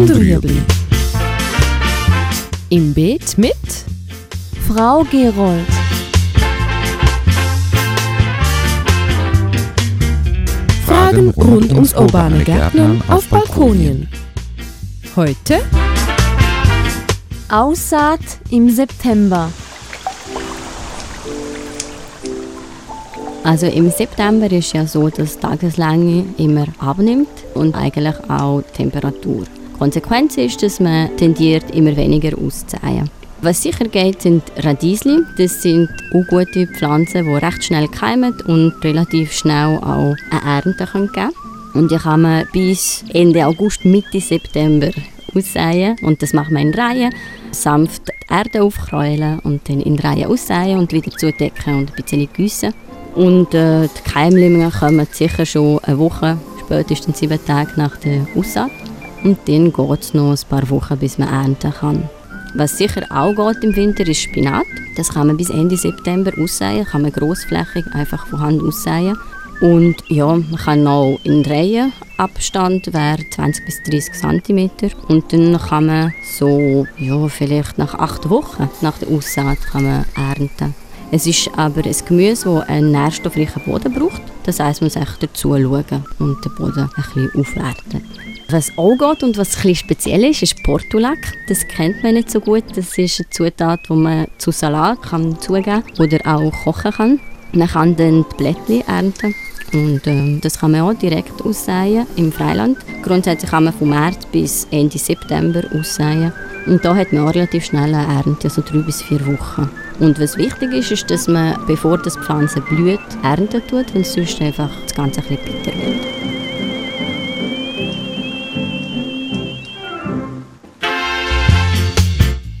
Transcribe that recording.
und Rüebli. Im Beet mit Frau Gerold. Fragen rund ums urbane Gärtnern auf Balkonien. Heute Aussaat im September. Also im September ist ja so, dass die Tageslänge immer abnimmt und eigentlich auch die Temperatur. Konsequenz ist, dass man tendiert, immer weniger auszusäen. Was sicher geht, sind Radiesli. Das sind auch gute Pflanzen, die recht schnell keimen und relativ schnell auch eine Ernte geben können. Und die kann man bis Ende August, Mitte September aussäen. Und das macht man in Reihen. Sanft die Erde aufkräulen und dann in Reihen aussäen und wieder zudecken und ein bisschen gießen. Und äh, die Keimlinge kommen sicher schon eine Woche, spätestens sieben Tage nach der Aussaat. Und dann geht es noch ein paar Wochen, bis man ernten kann. Was sicher auch geht im Winter ist Spinat. Das kann man bis Ende September aussäen, kann man grossflächig einfach von Hand aussäen. Und ja, man kann auch in Reihen Abstand wäre 20 bis 30 cm. Und dann kann man so, ja, vielleicht nach acht Wochen nach der Aussaat kann man ernten. Es ist aber ein Gemüse, das einen nährstoffreichen Boden braucht. Das heisst, man muss echt dazu schauen und den Boden ein bisschen aufwerten. Was auch geht und was bisschen speziell ist, ist Portulak. Das kennt man nicht so gut. Das ist eine Zutat, die man zu Salat kann zugeben oder auch kochen kann. Man kann dann die Blättchen ernten. Und ähm, das kann man auch direkt aussäen im Freiland. Grundsätzlich kann man von März bis Ende September aussäen. Und da hat man auch relativ schnell eine Ernte, also drei bis vier Wochen. Und was wichtig ist, ist, dass man, bevor das Pflanze blüht, ernten tut, weil sonst einfach das Ganze ein bisschen bitter wird.